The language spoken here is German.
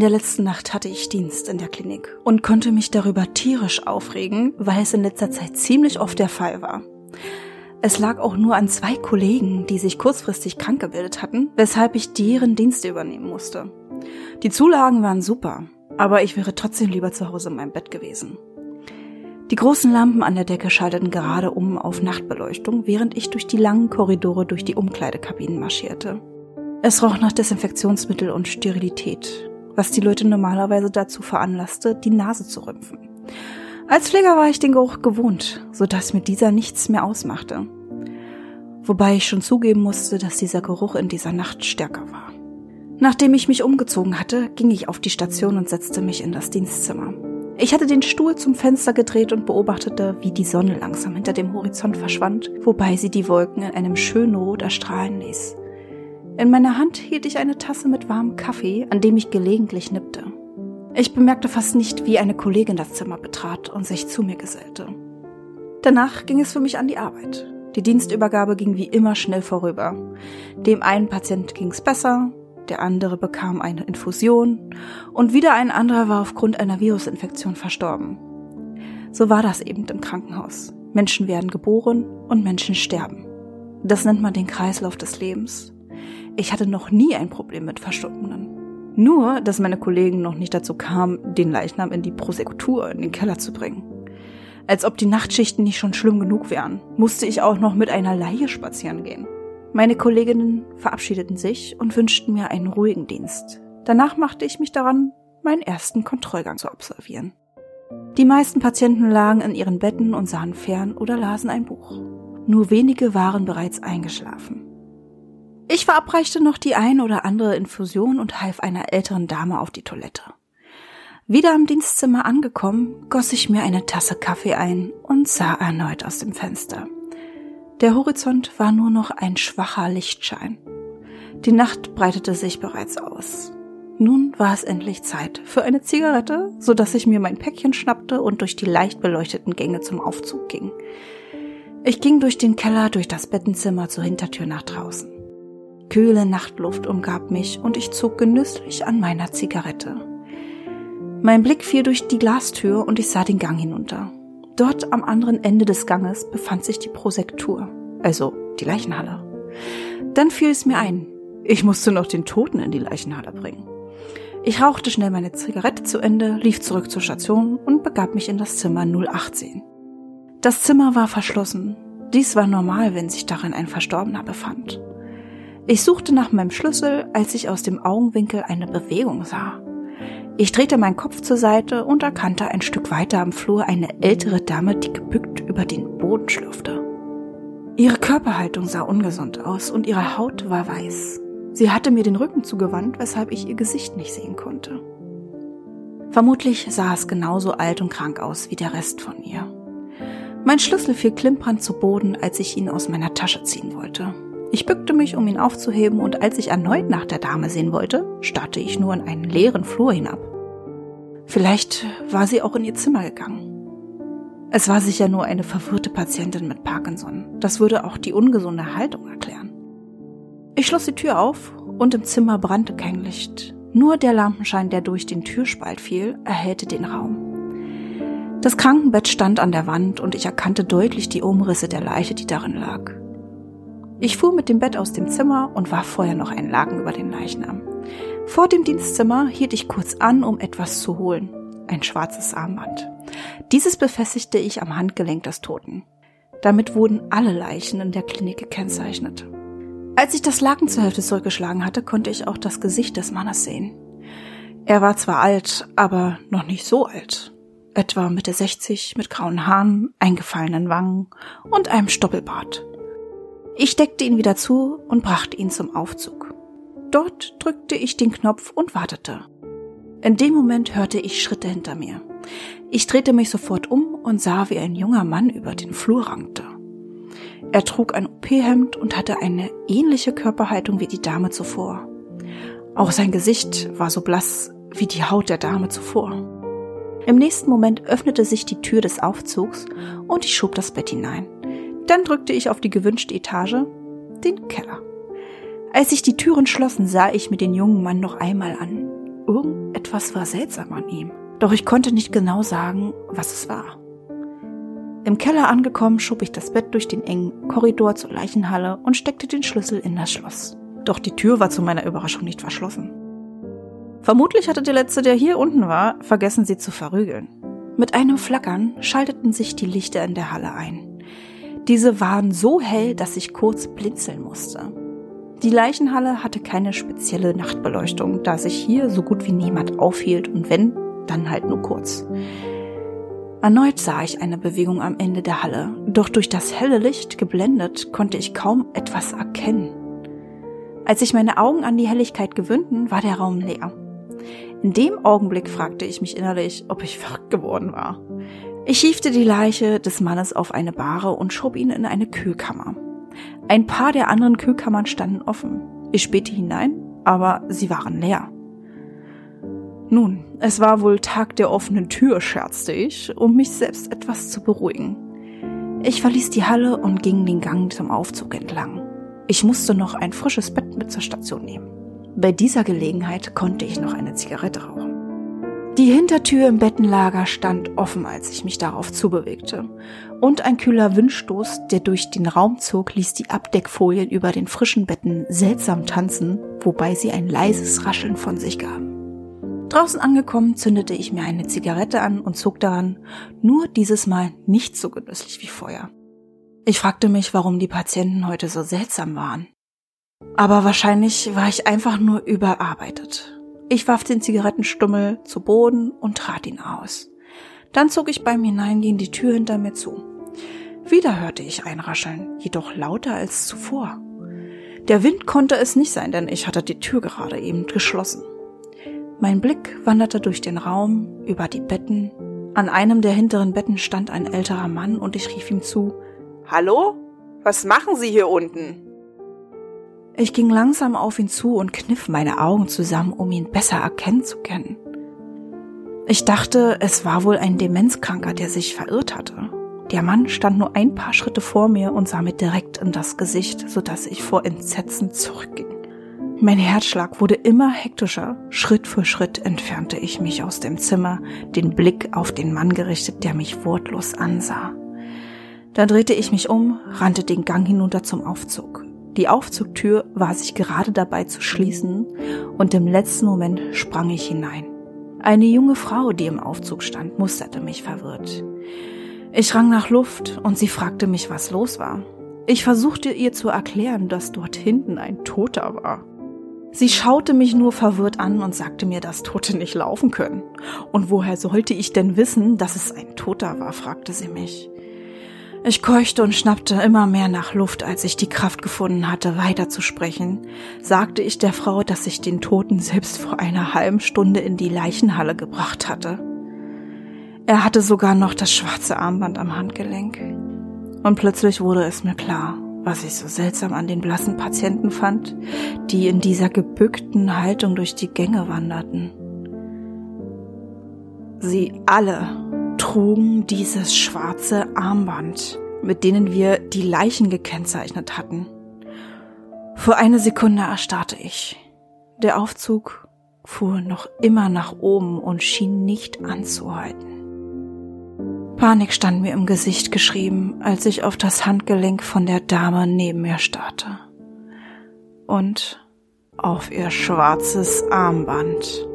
In der letzten Nacht hatte ich Dienst in der Klinik und konnte mich darüber tierisch aufregen, weil es in letzter Zeit ziemlich oft der Fall war. Es lag auch nur an zwei Kollegen, die sich kurzfristig krank gebildet hatten, weshalb ich deren Dienste übernehmen musste. Die Zulagen waren super, aber ich wäre trotzdem lieber zu Hause in meinem Bett gewesen. Die großen Lampen an der Decke schalteten gerade um auf Nachtbeleuchtung, während ich durch die langen Korridore durch die Umkleidekabinen marschierte. Es roch nach Desinfektionsmittel und Sterilität, was die Leute normalerweise dazu veranlasste, die Nase zu rümpfen. Als Pfleger war ich den Geruch gewohnt, so dass mir dieser nichts mehr ausmachte. Wobei ich schon zugeben musste, dass dieser Geruch in dieser Nacht stärker war. Nachdem ich mich umgezogen hatte, ging ich auf die Station und setzte mich in das Dienstzimmer. Ich hatte den Stuhl zum Fenster gedreht und beobachtete, wie die Sonne langsam hinter dem Horizont verschwand, wobei sie die Wolken in einem schönen Rot erstrahlen ließ. In meiner Hand hielt ich eine Tasse mit warmem Kaffee, an dem ich gelegentlich nippte. Ich bemerkte fast nicht, wie eine Kollegin das Zimmer betrat und sich zu mir gesellte. Danach ging es für mich an die Arbeit. Die Dienstübergabe ging wie immer schnell vorüber. Dem einen Patient ging es besser, der andere bekam eine Infusion und wieder ein anderer war aufgrund einer Virusinfektion verstorben. So war das eben im Krankenhaus. Menschen werden geboren und Menschen sterben. Das nennt man den Kreislauf des Lebens. Ich hatte noch nie ein Problem mit Verstorbenen. Nur, dass meine Kollegen noch nicht dazu kamen, den Leichnam in die Prosektur, in den Keller zu bringen. Als ob die Nachtschichten nicht schon schlimm genug wären, musste ich auch noch mit einer Leiche spazieren gehen. Meine Kolleginnen verabschiedeten sich und wünschten mir einen ruhigen Dienst. Danach machte ich mich daran, meinen ersten Kontrollgang zu absolvieren. Die meisten Patienten lagen in ihren Betten und sahen fern oder lasen ein Buch. Nur wenige waren bereits eingeschlafen. Ich verabreichte noch die ein oder andere Infusion und half einer älteren Dame auf die Toilette. Wieder am Dienstzimmer angekommen, goss ich mir eine Tasse Kaffee ein und sah erneut aus dem Fenster. Der Horizont war nur noch ein schwacher Lichtschein. Die Nacht breitete sich bereits aus. Nun war es endlich Zeit für eine Zigarette, so dass ich mir mein Päckchen schnappte und durch die leicht beleuchteten Gänge zum Aufzug ging. Ich ging durch den Keller, durch das Bettenzimmer zur Hintertür nach draußen. Kühle Nachtluft umgab mich und ich zog genüsslich an meiner Zigarette. Mein Blick fiel durch die Glastür und ich sah den Gang hinunter. Dort am anderen Ende des Ganges befand sich die Prosektur, also die Leichenhalle. Dann fiel es mir ein, ich musste noch den Toten in die Leichenhalle bringen. Ich rauchte schnell meine Zigarette zu Ende, lief zurück zur Station und begab mich in das Zimmer 018. Das Zimmer war verschlossen. Dies war normal, wenn sich darin ein Verstorbener befand. Ich suchte nach meinem Schlüssel, als ich aus dem Augenwinkel eine Bewegung sah. Ich drehte meinen Kopf zur Seite und erkannte ein Stück weiter am Flur eine ältere Dame, die gebückt über den Boden schlürfte. Ihre Körperhaltung sah ungesund aus und ihre Haut war weiß. Sie hatte mir den Rücken zugewandt, weshalb ich ihr Gesicht nicht sehen konnte. Vermutlich sah es genauso alt und krank aus wie der Rest von ihr. Mein Schlüssel fiel klimpernd zu Boden, als ich ihn aus meiner Tasche ziehen wollte. Ich bückte mich, um ihn aufzuheben, und als ich erneut nach der Dame sehen wollte, starrte ich nur in einen leeren Flur hinab. Vielleicht war sie auch in ihr Zimmer gegangen. Es war sicher nur eine verwirrte Patientin mit Parkinson. Das würde auch die ungesunde Haltung erklären. Ich schloss die Tür auf und im Zimmer brannte kein Licht. Nur der Lampenschein, der durch den Türspalt fiel, erhellte den Raum. Das Krankenbett stand an der Wand und ich erkannte deutlich die Umrisse der Leiche, die darin lag. Ich fuhr mit dem Bett aus dem Zimmer und warf vorher noch einen Laken über den Leichnam. Vor dem Dienstzimmer hielt ich kurz an, um etwas zu holen. Ein schwarzes Armband. Dieses befestigte ich am Handgelenk des Toten. Damit wurden alle Leichen in der Klinik gekennzeichnet. Als ich das Laken zur Hälfte zurückgeschlagen hatte, konnte ich auch das Gesicht des Mannes sehen. Er war zwar alt, aber noch nicht so alt. Etwa Mitte 60 mit grauen Haaren, eingefallenen Wangen und einem Stoppelbart. Ich steckte ihn wieder zu und brachte ihn zum Aufzug. Dort drückte ich den Knopf und wartete. In dem Moment hörte ich Schritte hinter mir. Ich drehte mich sofort um und sah, wie ein junger Mann über den Flur rankte. Er trug ein OP-Hemd und hatte eine ähnliche Körperhaltung wie die Dame zuvor. Auch sein Gesicht war so blass wie die Haut der Dame zuvor. Im nächsten Moment öffnete sich die Tür des Aufzugs und ich schob das Bett hinein. Dann drückte ich auf die gewünschte Etage, den Keller. Als sich die Türen schlossen, sah ich mir den jungen Mann noch einmal an. Irgendetwas war seltsam an ihm, doch ich konnte nicht genau sagen, was es war. Im Keller angekommen, schob ich das Bett durch den engen Korridor zur Leichenhalle und steckte den Schlüssel in das Schloss. Doch die Tür war zu meiner Überraschung nicht verschlossen. Vermutlich hatte der Letzte, der hier unten war, vergessen sie zu verrügeln. Mit einem Flackern schalteten sich die Lichter in der Halle ein. Diese waren so hell, dass ich kurz blinzeln musste. Die Leichenhalle hatte keine spezielle Nachtbeleuchtung, da sich hier so gut wie niemand aufhielt und wenn, dann halt nur kurz. Erneut sah ich eine Bewegung am Ende der Halle, doch durch das helle Licht geblendet konnte ich kaum etwas erkennen. Als sich meine Augen an die Helligkeit gewöhnten, war der Raum leer. In dem Augenblick fragte ich mich innerlich, ob ich verrückt geworden war. Ich schiefte die Leiche des Mannes auf eine Bahre und schob ihn in eine Kühlkammer. Ein paar der anderen Kühlkammern standen offen. Ich spähte hinein, aber sie waren leer. Nun, es war wohl Tag der offenen Tür, scherzte ich, um mich selbst etwas zu beruhigen. Ich verließ die Halle und ging den Gang zum Aufzug entlang. Ich musste noch ein frisches Bett mit zur Station nehmen. Bei dieser Gelegenheit konnte ich noch eine Zigarette rauchen. Die Hintertür im Bettenlager stand offen, als ich mich darauf zubewegte. Und ein kühler Windstoß, der durch den Raum zog, ließ die Abdeckfolien über den frischen Betten seltsam tanzen, wobei sie ein leises Rascheln von sich gaben. Draußen angekommen, zündete ich mir eine Zigarette an und zog daran, nur dieses Mal nicht so genüsslich wie vorher. Ich fragte mich, warum die Patienten heute so seltsam waren. Aber wahrscheinlich war ich einfach nur überarbeitet. Ich warf den Zigarettenstummel zu Boden und trat ihn aus. Dann zog ich beim Hineingehen die Tür hinter mir zu. Wieder hörte ich ein Rascheln, jedoch lauter als zuvor. Der Wind konnte es nicht sein, denn ich hatte die Tür gerade eben geschlossen. Mein Blick wanderte durch den Raum, über die Betten. An einem der hinteren Betten stand ein älterer Mann und ich rief ihm zu. Hallo? Was machen Sie hier unten? Ich ging langsam auf ihn zu und kniff meine Augen zusammen, um ihn besser erkennen zu können. Ich dachte, es war wohl ein Demenzkranker, der sich verirrt hatte. Der Mann stand nur ein paar Schritte vor mir und sah mir direkt in das Gesicht, sodass ich vor Entsetzen zurückging. Mein Herzschlag wurde immer hektischer. Schritt für Schritt entfernte ich mich aus dem Zimmer, den Blick auf den Mann gerichtet, der mich wortlos ansah. Dann drehte ich mich um, rannte den Gang hinunter zum Aufzug. Die Aufzugtür war sich gerade dabei zu schließen und im letzten Moment sprang ich hinein. Eine junge Frau, die im Aufzug stand, musterte mich verwirrt. Ich rang nach Luft und sie fragte mich, was los war. Ich versuchte ihr zu erklären, dass dort hinten ein Toter war. Sie schaute mich nur verwirrt an und sagte mir, dass Tote nicht laufen können. Und woher sollte ich denn wissen, dass es ein Toter war, fragte sie mich. Ich keuchte und schnappte immer mehr nach Luft, als ich die Kraft gefunden hatte, weiterzusprechen, sagte ich der Frau, dass ich den Toten selbst vor einer halben Stunde in die Leichenhalle gebracht hatte. Er hatte sogar noch das schwarze Armband am Handgelenk. Und plötzlich wurde es mir klar, was ich so seltsam an den blassen Patienten fand, die in dieser gebückten Haltung durch die Gänge wanderten. Sie alle trugen dieses schwarze Armband, mit denen wir die Leichen gekennzeichnet hatten. Vor eine Sekunde erstarrte ich. Der Aufzug fuhr noch immer nach oben und schien nicht anzuhalten. Panik stand mir im Gesicht geschrieben, als ich auf das Handgelenk von der Dame neben mir starrte. Und auf ihr schwarzes Armband.